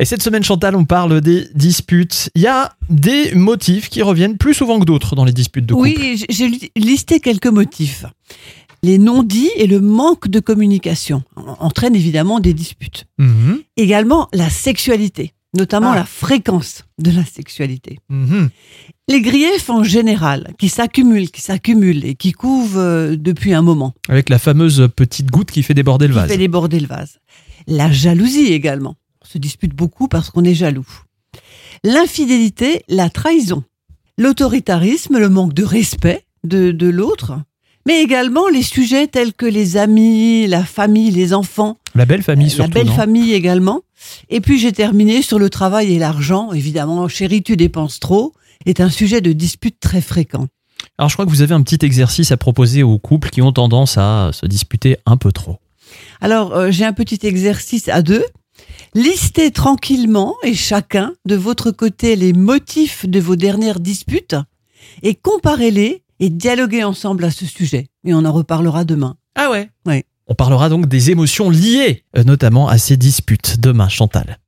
Et cette semaine, Chantal, on parle des disputes. Il y a des motifs qui reviennent plus souvent que d'autres dans les disputes de couple. Oui, j'ai listé quelques motifs. Les non-dits et le manque de communication entraînent évidemment des disputes. Mhm. Également la sexualité, notamment Ah. la fréquence de la sexualité. Mhm. Les griefs en général, qui s'accumulent, qui s'accumulent et qui couvent euh, depuis un moment, Avec la fameuse petite goutte qui fait déborder le qui vase. fait déborder le vase. La jalousie également. Se dispute beaucoup parce qu'on est jaloux. L'infidélité, la trahison. L'autoritarisme, le manque de respect de, de l'autre. Mais également les sujets tels que les amis, la famille, les enfants, La belle famille la surtout. belle non famille également. Et puis j'ai terminé sur le travail et l'argent. Évidemment, chérie, tu dépenses trop est un sujet de dispute très fréquent. Alors je crois que vous avez un petit exercice à proposer aux couples qui ont tendance à se disputer un peu trop. Alors, euh, j'ai un petit exercice à deux. Listez tranquillement et chacun de votre côté les motifs de vos dernières disputes et comparez-les et dialoguez ensemble à ce sujet. Et on en reparlera demain. Ah ouais Ouais. On parlera donc des émotions liées, euh, notamment à ces disputes. Demain, Chantal.